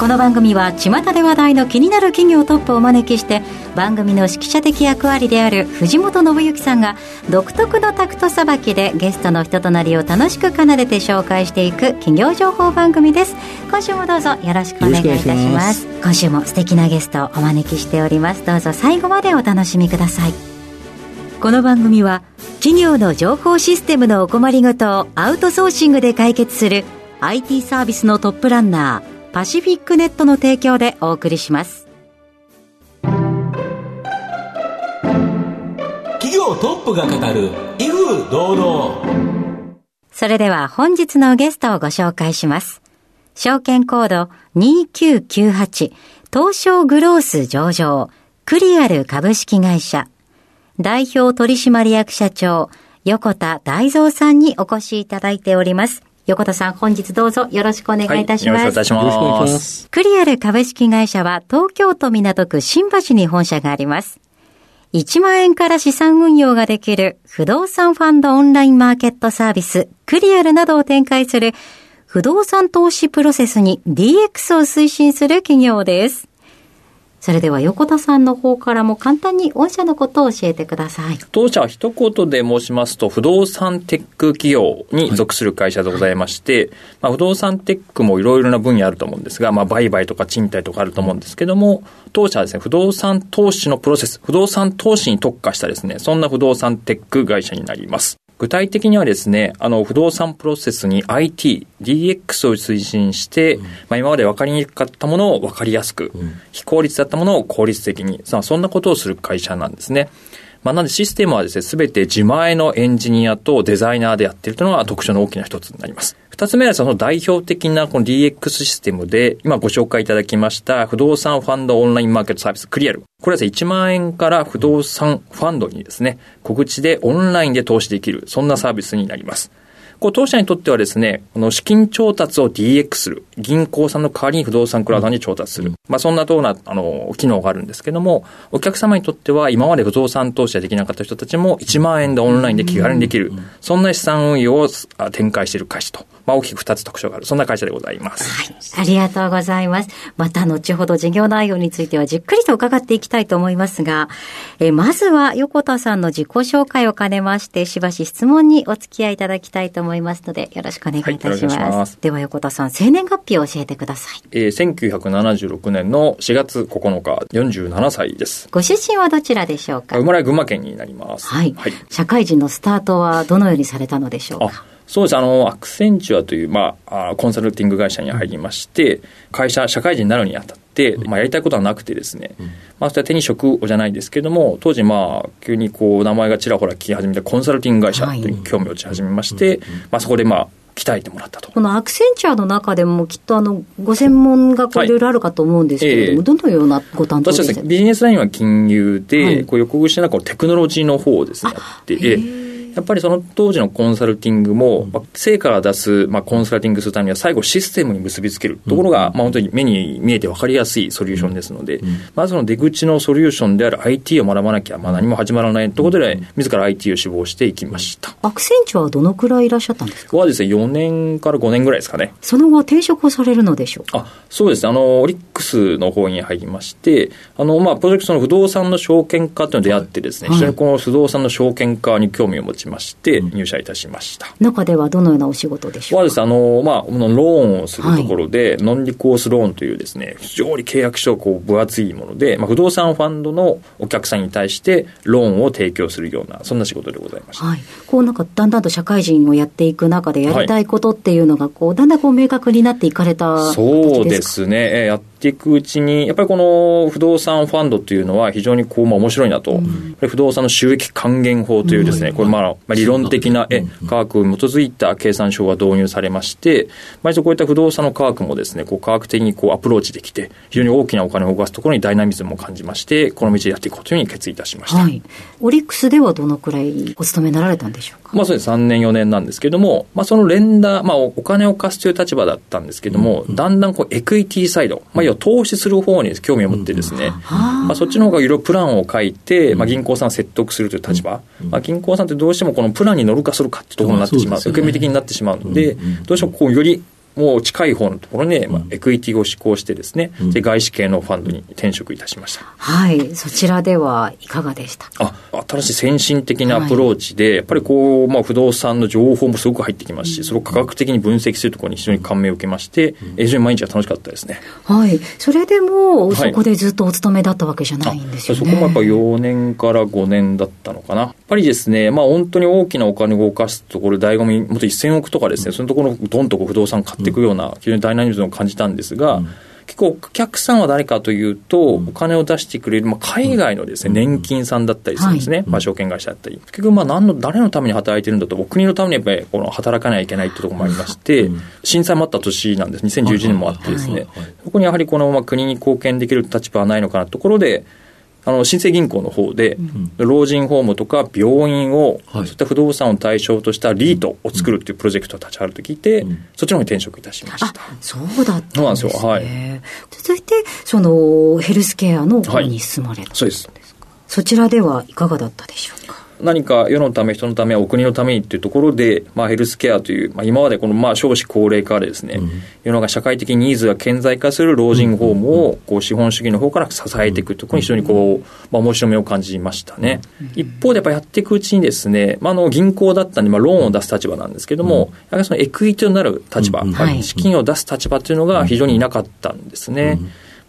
この番組は巷で話題の気になる企業トップをお招きして番組の指揮者的役割である藤本信之さんが独特のタクトさばきでゲストの人となりを楽しく奏でて紹介していく企業情報番組です。今週もどうぞよろしくお願いいたします。今週も素敵なゲストをお招きしております。どうぞ最後までお楽しみください。この番組は企業の情報システムのお困りごとをアウトソーシングで解決する IT サービスのトップランナーパシフィックネットの提供でお送りします。企業トップが語る威風堂々。それでは本日のゲストをご紹介します。証券コード2998東証グロース上場クリアル株式会社。代表取締役社長、横田大蔵さんにお越しいただいております。横田さん、本日どうぞよろしくお願いいたします。はい、よろしくお願いします。クリアル株式会社は東京都港区新橋に本社があります。1万円から資産運用ができる不動産ファンドオンラインマーケットサービスクリアルなどを展開する不動産投資プロセスに DX を推進する企業です。それでは横田さんの方からも簡単に御社のことを教えてください。当社は一言で申しますと、不動産テック企業に属する会社でございまして、はい、まあ、不動産テックもいろいろな分野あると思うんですが、まあ、売買とか賃貸とかあると思うんですけども、当社はですね、不動産投資のプロセス、不動産投資に特化したですね、そんな不動産テック会社になります。具体的にはですね、あの、不動産プロセスに IT、DX を推進して、うん、まあ今まで分かりにくかったものを分かりやすく、うん、非効率だったものを効率的に、さあそんなことをする会社なんですね。まあ、なんでシステムはですね、すべて自前のエンジニアとデザイナーでやっているというのが特徴の大きな一つになります。二つ目はその代表的なこの DX システムで、今ご紹介いただきました不動産ファンドオンラインマーケットサービスクリアル。これはですね、1万円から不動産ファンドにですね、小口でオンラインで投資できる、そんなサービスになります。こう当社にとってはですね、この資金調達を DX する。銀行さんの代わりに不動産クラウドに調達する。まあそんなような、あの、機能があるんですけども、お客様にとっては今まで不動産投資ができなかった人たちも1万円でオンラインで気軽にできる。そんな資産運用を展開している会社と。まあ大きく2つ特徴がある。そんな会社でございます。はい。ありがとうございます。また後ほど事業内容についてはじっくりと伺っていきたいと思いますが、えまずは横田さんの自己紹介を兼ねまして、しばし質問にお付き合いいただきたいと思いますので、よろしくお願いいたします。はい、ますでは横田さん、生年月日を教えてください。えー、1976年の4月9日、47歳です。ご出身はどちらでしょうか？生まれは群馬県になります。はい。はい、社会人のスタートはどのようにされたのでしょうか？そうです。あの、アクセンチュアという、まあ、コンサルティング会社に入りまして、会社、社会人になるにあたって、まあ、やりたいことはなくてですね、まあ、それは手に職をじゃないですけども、当時、まあ、急にこう、名前がちらほら聞き始めたコンサルティング会社という興味を持ち始めまして、まあ、そこで、まあ、鍛えてもらったと。このアクセンチュアの中でもきっとあの、ご専門がい。ろいろあるかと思うんですけれども、はいえ。ー、どのようなご担当ですかビジネスラインは金融で、はい、こう横串なこうテクノロジーの方をですね、やって、え。ーやっぱりその当時のコンサルティングも、まあ、成果が出す、まあ、コンサルティングするためには最後システムに結びつける。ところが、まあ、本当に目に見えて分かりやすいソリューションですので、まずその出口のソリューションである IT を学ばなきゃ、まあ、何も始まらないということで、自ら IT を志望していきました。アクセンチュアはどのくらいいらっしゃったんですか？はですね、4年から5年ぐらいですかね。その後転職をされるのでしょうか？あ、そうですね。あの、オリックスの方に入りまして、あの、まあ、プロジェクトの不動産の証券化というのに出会ってですね、はい、非常にこの不動産の証券化に興味を持ちまして、入社いたしました。中ではどのようなお仕事でしょうですね、あの、まあ、ローンをするところで、はい、ノンリコースローンというですね、非常に契約書こう分厚いもので、まあ、不動産ファンドのお客さんに対してローンを提供するような、そんな仕事でございました。はい。こうなんか、だんだんと社会人をやっていく中でやりたいことっていうのが、こう、だんだんこう明確になっていかれたそうですね。やっていくうちに、やっぱりこの不動産ファンドというのは非常にこう、まあ、面白いなと、うん、不動産の収益還元法というですね、うん、これまあ、まあ、理論的な、え、科学に基づいた計算書が導入されまして、まあ、こういった不動産の科学もですね、こう科学的にこうアプローチできて、非常に大きなお金を動かすところにダイナミズムを感じまして、この道でやっていこうというふうに決意いたしました。はい。オリックスではどのくらいお勤めになられたんでしょう？かまあそうです、3年、4年なんですけども、まあその連打、まあお金を貸すという立場だったんですけども、だんだんこうエクイティサイド、まあ要は投資する方に興味を持ってですね、まあそっちの方がいろいろプランを書いて、まあ銀行さんを説得するという立場、まあ銀行さんってどうしてもこのプランに乗るかするかっていうところになってしまう、受け身的になってしまうので、どうしてもこうよりもう近い方のところに、まあ、エクイティを施行してですね、うん、で外資系のファンドに転職いたしました。はい。そちらではいかがでした？あ、新しい先進的なアプローチで、はい、やっぱりこう、まあ、不動産の情報もすごく入ってきますし、それを科学的に分析するところに非常に感銘を受けまして、うん、非常に毎日が楽しかったですね。はい。それでも、そこでずっとお勤めだったわけじゃないんですよね。そこもやっぱ4年から5年だったのかな。やっぱりですね、まあ、本当に大きなお金を動かすところ、醍醐味、もっと1000億とかですね、そのところどんとこう不動産買っていくような、非常にダイナミズムを感じたんですが、うん、結構お客さんは誰かというと、お金を出してくれる、まあ、海外のですね、年金さんだったりするんですね、まあ、証券会社だったり。結局、まあ、何の、誰のために働いてるんだと、お国のためにやっぱりこの働かなきゃいけないっていうところもありまして、震災もあった年なんです。2011年もあってですね、そこにやはりこの、まあ、国に貢献できる立場はないのかなところで、あの新生銀行の方で、うん、老人ホームとか病院を、はい、そういった不動産を対象としたリートを作るっていうプロジェクトが立ち上がると聞いて、うん、そっちの方に転職いたしました。そうだったんですね。そうなんですよ。はい。続いて、そのヘルスケアの方に進まれた、はい、そうです。そちらではいかがだったでしょうか？何か世のため、人のため、お国のためにっていうところで、まあ、ヘルスケアという、まあ、今までこのまあ少子高齢化でですね、うん、世の中社会的ニーズが顕在化する老人ホームをこう資本主義の方から支えていくところに非常にこう、まあ、面白みを感じましたね。一方でやっぱやっていくうちにですね、まあ、あの銀行だったんで、まあ、ローンを出す立場なんですけども、やはりそのエクイティとなる立場、資金を出す立場というのが非常にいなかったんですね。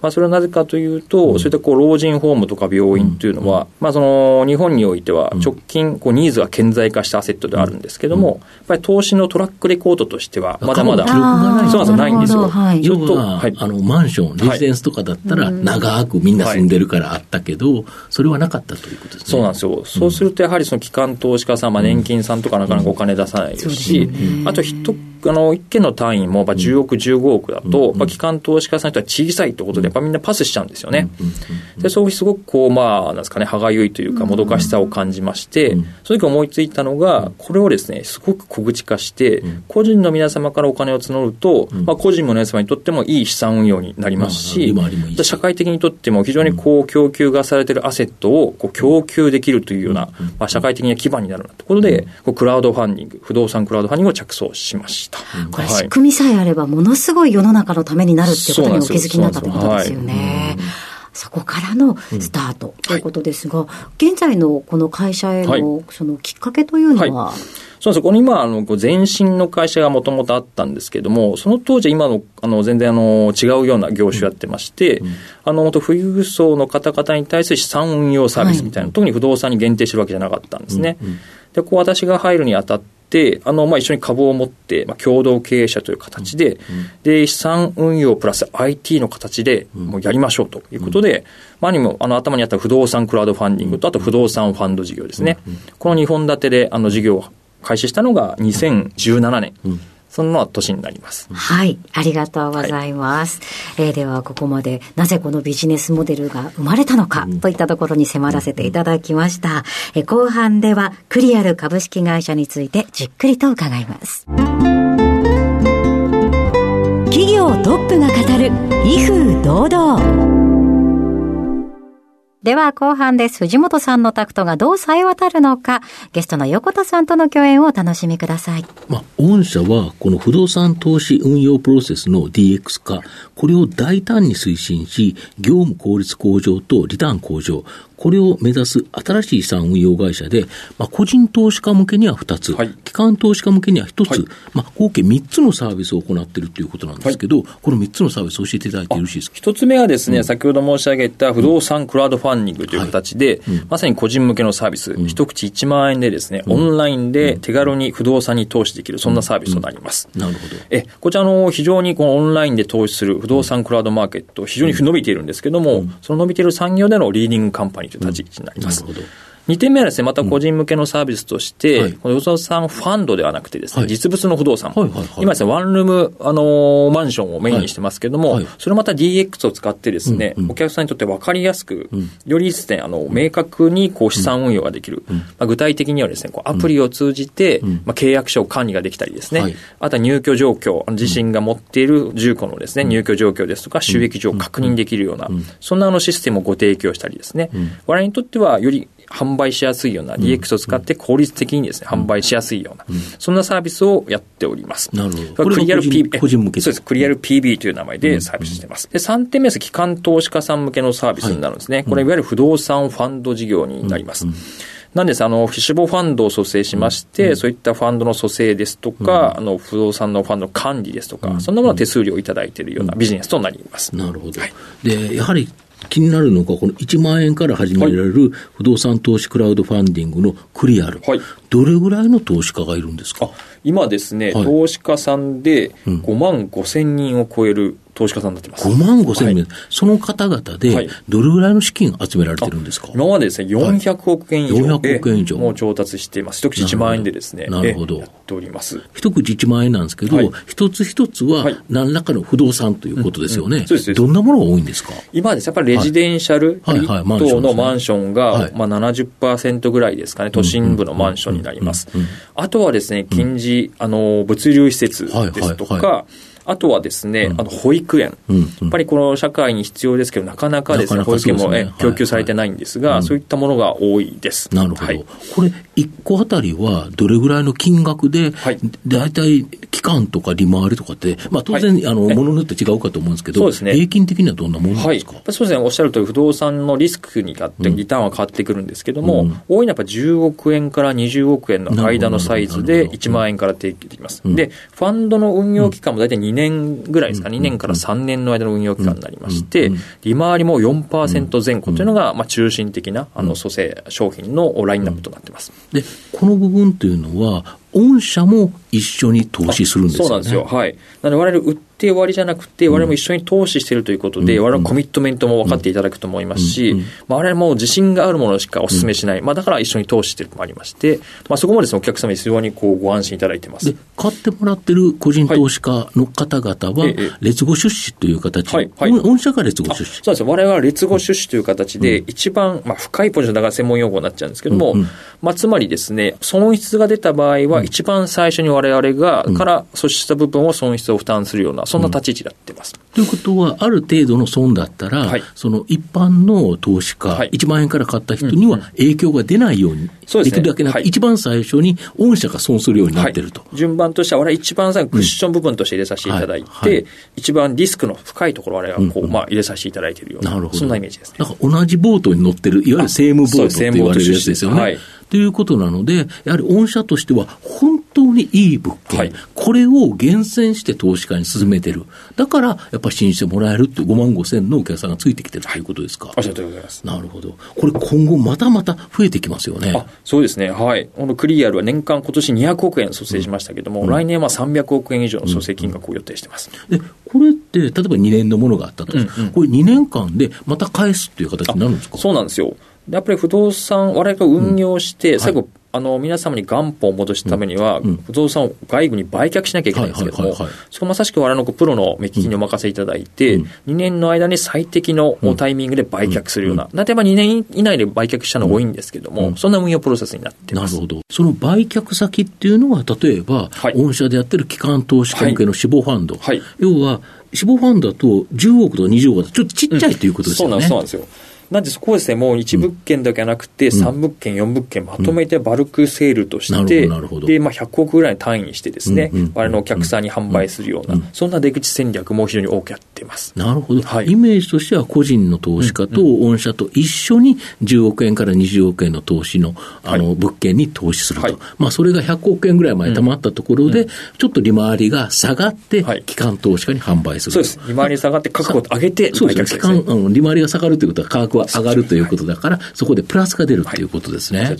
まあ、それはなぜかというと、そういったこう老人ホームとか病院というのは、まあ、その日本においては直近こうニーズが顕在化したアセットであるんですけども、やっぱり投資のトラックレコードとしては、まだまだ、そうなないんですよ。はい、要は、はい、あのマンション、レジデンスとかだったら、長くみんな住んでるからあったけど、それはなかったということですね。そうなんですよ。そうすると、やはりその機関投資家さん、まあ、年金さんとかなかなかお金出さないですし、あと一あの、一件の単位も、まあ、10億、15億だと、まあ、機関投資家さんにとっては小さいってことで、やっぱみんなパスしちゃうんですよね。で、そういうすごくこう、まあ、なんですかね、歯がゆいというか、もどかしさを感じまして、その時思いついたのが、これをですね、すごく小口化して、個人の皆様からお金を募ると、まあ、個人の皆様にとってもいい資産運用になりますし、社会的にとっても非常にこう、供給がされているアセットをこう供給できるというような、まあ、社会的な基盤になるところで、こうクラウドファンディング、不動産クラウドファンディングを着想しました。これ、仕組みさえあれば、ものすごい世の中のためになるっていうことにお気づきになったということですよね。そこからのスタートということですが、うんはい、現在のこの会社へのそのきっかけというのは、はいそうです。この今、あの、前身の会社がもともとあったんですけれども、その当時今の、あの、全然あの、違うような業種やってまして、うん、あの、富裕層の方々に対する資産運用サービスみたいな、はい、特に不動産に限定してるわけじゃなかったんですね。うんうん、で、こう私が入るにあたって、あの、まあ、一緒に株を持って、まあ、共同経営者という形で、うん、で、資産運用プラス IT の形で、もうやりましょうということで、うん、まあ、にも、あの、頭にあった不動産クラウドファンディングと、あと不動産ファンド事業ですね。この2本立てで、あの、事業を開始したのが2017年。うんそんな年になります。はい。ありがとうございます。はい、えー、では、ここまで、なぜこのビジネスモデルが生まれたのか、といったところに迫らせていただきました。えー、後半では、クリアル株式会社についてじっくりと伺います。企業トップが語る、威風堂々。では後半です。藤本さんのタクトがどう冴え渡るのか、ゲストの横田さんとの共演をお楽しみください。まあ、御社はこの不動産投資運用プロセスの DX 化、これを大胆に推進し、業務効率向上とリターン向上、これを目指す新しい資産運用会社で、まあ、個人投資家向けには2つ、はい、機関投資家向けには1つ、はい、まあ、合計3つのサービスを行っているということなんですけど、はい、この3つのサービスを教えていただいてよろしいですか？1つ目はですね、うん、先ほど申し上げた不動産クラウドファンディングという形で、うん、まさに個人向けのサービス、うん、一口1万円でですね、オンラインで手軽に不動産に投資できる、そんなサービスとなります。なるほど。え、こちらの非常にこのオンラインで投資する不動産クラウドマーケット、非常に伸びているんですけども、その伸びている産業でのリーディングカンパニー。という立ち位置になります。うんなるほど。2点目はですね、また個人向けのサービスとして、はい。この不動産ファンドではなくてですね、はい。実物の不動産、はいはいはい。今ですね、ワンルーム、あのーマンションをメインにしてますけども、はい。はい。それをまた DX を使ってですね、うんうん。お客さんにとって分かりやすく、よりですね、あの、明確にこう資産運用ができる。まあ、具体的にはですね、こうアプリを通じて、まあ、契約書を管理ができたりですね、はい。あとは入居状況、自身が持っている住戸のですね、入居状況ですとか、収益上を確認できるような、そんなあのシステムをご提供したりですね、我々にとってはより販売しやすいような DX を使って効率的にですね、販売しやすいような、そんなサービスをやっております。なるほどクリアル PB、個人向けそうです。クリアル PB という名前でサービスしています。で、3点目です。機関投資家さん向けのサービスになるんですね。これ、いわゆる不動産ファンド事業になります。なんです、あの、フィッシュボファンドを蘇生しまして、そういったファンドの蘇生ですとか、あの、不動産のファンドの管理ですとか、そんなものを手数料をいただいているようなビジネスとなります。なるほど。で、やはり気になるのが、この1万円から始められる不動産投資クラウドファンディングのクリアル。はい。どれぐらいの投資家がいるんですか？あ今ですね、はい。投資家さんで5万5千人を超える投資家さんになってます。5万5千はい。名、その方々はでい、どれぐらいの資金集められてるんですか？今までですね、400億円以上。で、400億円以上。もう調達しています。一口1万円でですね、なるほど。えやっております。一口1万円なんですけど、はい。一つ一つははい。何らかの不動産ということですよね。うん。そうですどんなものが多いんですか？今はですね、やっぱりレジデンシャル、はいのマンションが、はい。まあ、70%ぐらいですかね、都心部のマンションになります。あとはですね、近隣、あの、物流施設ですとか、はいはいはあとはですね、あの、保育園。うんうん。やっぱりこの社会に必要ですけど、なかなかですね、なかなか保育園も、供給されてないんですが、そういったものが多いです。なるほど。はい。これ、1個あたりはどれぐらいの金額で、はい。大体期間とか利回りとかって、まあ当然、はい。あの、えものによって違うかと思うんですけど、そうですね。平均的にはどんなものですか、そうですね、おっしゃるとり、不動産のリスクによって、リターンは変わってくるんですけども、うん。多いのはやっぱ10億円から20億円の間のサイズでなるほど1万円から提供できます。ん。で、ファンドの運用期間も大体2年ぐらいですか、2年から3年の間の運用期間になりまして、利回りも4%前後というのが、まあ、中心的な、あの、蘇生商品のラインナップとなってます。で、この部分というのは、御社も一緒に投資するんですよね。そうなんですよ。はい。なので、我々売って終わりじゃなくて、我々も一緒に投資しているということで、我々のコミットメントも分かっていただくと思いますし、まあ、我々も自信があるものしかお勧めしない。まあ、だから一緒に投資しているのもありまして、まあ、そこもですね、お客様に非常にこうご安心いただいてますで。、買ってもらってる個人投資家の方々はええ、劣後出資という形、はいはい御御社が劣後あ出資。そうですよ。我々は劣後出資という形で、一番、まあ、深いポジションだから専門用語になっちゃうんですけども、まあ、つまりですね、損失が出た場合は、一番最初に我々が、から阻止した部分を損失を負担するような、そんな立ち位置になってます。ということは、ある程度の損だったら、はい。その一般の投資家、はい。1万円から買った人には影響が出ないようにそうできるだけなく、はい。一番最初に御社が損するようになってると。はい、順番としては、我々一番最後、クッション部分として入れさせていただいて、一番リスクの深いところを我々はこう、まあ、入れさせていただいているような、なるほど。そんなイメージですね。なんか同じボートに乗ってる、いわゆるセームボートって言われるやつですよね。ということなので、やはり御社としては、本当にいい物件、はいこれを厳選して投資家に進めてる。だから、やっぱり信じてもらえるって5万5千のお客さんがついてきてるということですか。おっしゃるとりでございます。なるほど。これ今後またまた増えてきますよね。あそうですね、はい、このクリアルは年間、今年200億円蘇生しましたけども、来年は300億円以上の蘇生金額を予定してます。で、これって、例えば2年のものがあったと、うんうんこれ2年間でまた返すっていう形になるんですか？そうなんですよ。でやっぱり不動産、我々が運用して、最後、あの、皆様に元本を戻すためには、不動産を外部に売却しなきゃいけないんですけどもそこまさしく我々のプロの目利きにお任せいただいて、2年の間に最適のタイミングで売却するような、例えば2年以内で売却したのが多いんですけども、そんな運用プロセスになっています。なるほど。その売却先っていうのは、例えば、はい。御社でやってる機関投資家向けの死亡ファンド。はい。要は、死亡ファンドだと10億とか20億だとちょっとちっちゃいということですよね。そうなんですよ。なんでそこをですね、もう1物件だけじゃなくて、3物件、4物件まとめてバルクセールとしてで、まあ100億ぐらいの単位にしてですね我々のお客さんに販売するような、そんな出口戦略も非常に多くやっています。なるほど、はい。イメージとしては個人の投資家と御社と一緒に10億円から20億円の投資のあの物件に投資すると、はい。まあ、それが100億円ぐらいまで貯まったところで、ちょっと利回りが下がってはい、機関投資家に販売すると。そうです。利回り下がって価格を上げてそうですね。期するんですね。間、あの利回りが下がるということは価格は上がるということだから、そこでプラスが出るということですね。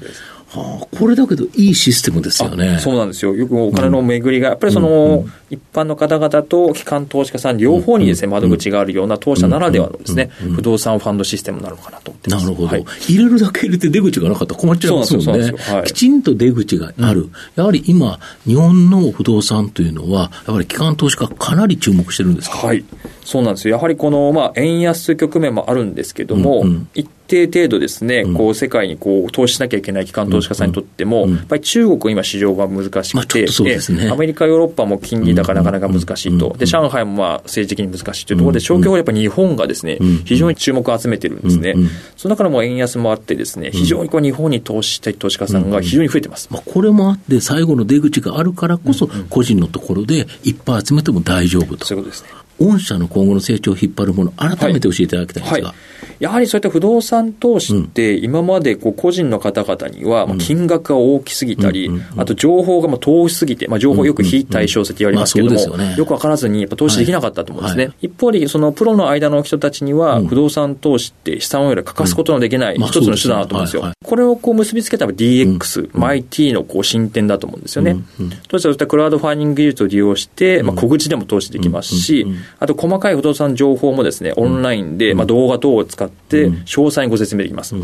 はあ、これだけどいいシステムですよね。そうなんですよ。よくお金の巡りが、やっぱりその、一般の方々と機関投資家さん両方にですね、窓口があるような当社ならではのですね、不動産ファンドシステムなのかなと思ってます。なるほど、はい入れるだけ入れて出口がなかったら困っちゃいますもんねそうなんはいきちんと出口がある、やはり今、日本の不動産というのは、やっぱり機関投資家かなり注目してるんですか？はい。そうなんですよ。やはりこの、まあ、円安局面もあるんですけども、うんうん一定程度ですね、こう、世界にこう、投資しなきゃいけない機関投資家さんにとっても、やっぱり中国今市場が難しくて、アメリカ、ヨーロッパも金利高なかなか難しいと。で、上海もまあ、政治的に難しいというところで、消去法やっぱり日本がですね、非常に注目を集めてるんですね。その中でも円安もあってですね、非常にこう、日本に投資したい投資家さんが非常に増えてます。まあ、これもあって、最後の出口があるからこそ、個人のところでいっぱい集めても大丈夫と。そういうことですね。御社の今後の成長を引っ張るもの、改めて教えていただきたいんですが。はい、やはりそういった不動産投資って、今までこう個人の方々には、まあ金額が大きすぎたり、あと情報がまあ遠しすぎて、まあ、情報よく非対称性って言われますけども、よくわからずにやっぱ投資できなかったと思うんですね。はい。一方で、そのプロの間の人たちには、不動産投資って資産運用で欠かすことのできないまあ一つの手段だと思うんですよ。これをこう結びつけたら DX、まあ IT のこう進展だと思うんですよね。当社はそういったクラウドファンディング技術を利用して、まあ、小口でも投資できますし、あと細かい不動産情報もですね、オンラインで、まあ、動画等を使って、詳細にご説明できます。や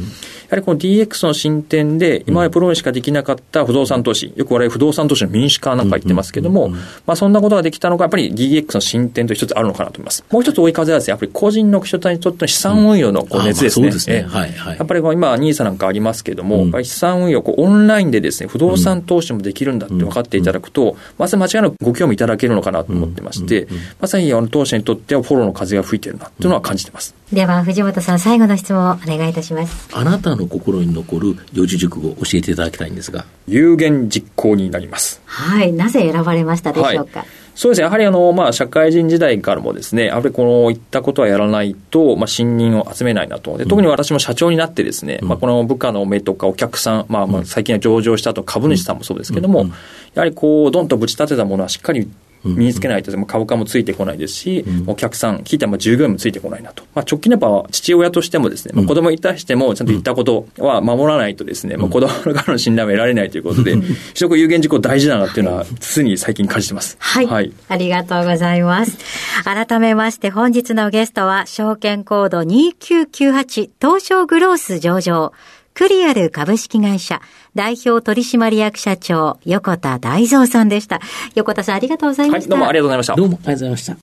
はりこの DX の進展で、今までプロにしかできなかった不動産投資、よく我々不動産投資の民主化なんか言ってますけども、まあ、そんなことができたのが、やっぱり DX の進展と一つあるのかなと思います。もう一つ追い風はですね、やっぱり個人の人にとっての資産運用のこう熱ですね。すね。ええ。はいはい。やっぱり今、ニーサなんかありますけども、資産運用、こうオンラインでですね、不動産投資もできるんだって分かっていただくと、まさに間違いなくご興味いただけるのかなと思ってまして、まさにあの当社にとってはフォローの風が吹いてるなっていうのは感じてます。では藤本さん最後の質問をお願いいたしますあなたの心に残る四字熟語を教えていただきたいんですが。有言実行になります。はいなぜ選ばれましたでしょうか、そうですね。やはりあの、まあ、社会人時代からもですね、やっぱりこの、いったことはやらないと、まあ、信任を集めないなと。で、特に私も社長になってですね、まあ、この部下の目とかお客さん、まあ、まあ、最近は上場した後株主さんもそうですけども、やはりこう、どんとぶち立てたものはしっかり身につけないと、株価もついてこないですし、お客さん、聞いたら従業員もついてこないなと。まあ、直近でやっぱ父親としてもですね、まあ、子供に対してもちゃんと言ったことは守らないとですね、まあ、子供からの信頼を得られないということで、非常に有言実行大事だなっていうのは、常に最近感じてます。はい、はい。ありがとうございます。改めまして本日のゲストは、証券コード2998東証グロース上場、クリアル株式会社代表取締役社長横田大蔵さんでした。横田さんありがとうございはい、ました。どうもありがとうございました。どうもありがとうございました。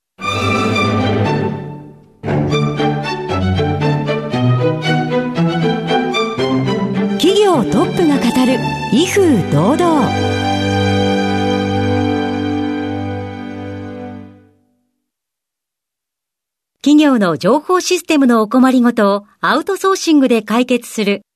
企業トップが語る威風堂々企業の情報システムのお困りごとをアウトソーシングで解決する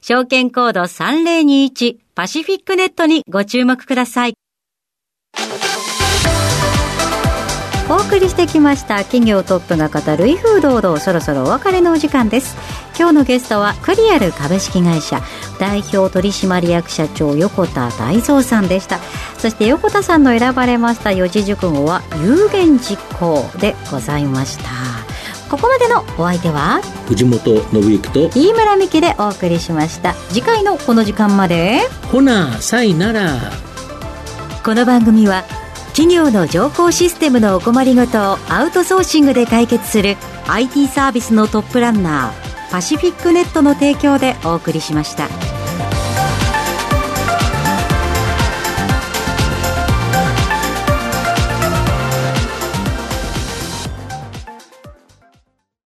証券コード3021パシフィックネットにご注目ください。お送りしてきました企業トップが語る威風堂々そろそろお別れのお時間です。今日のゲストはクリアル株式会社代表取締役社長横田大蔵さんでした。そして横田さんの選ばれました四字熟語は有言実行でございました。ここまでのお相手は藤本信之と、飯村美希でお送りしました次回のこの時間までほな、さいなら。この番組は企業の情報システムのお困りごとをアウトソーシングで解決する IT サービスのトップランナーパシフィックネットの提供でお送りしました。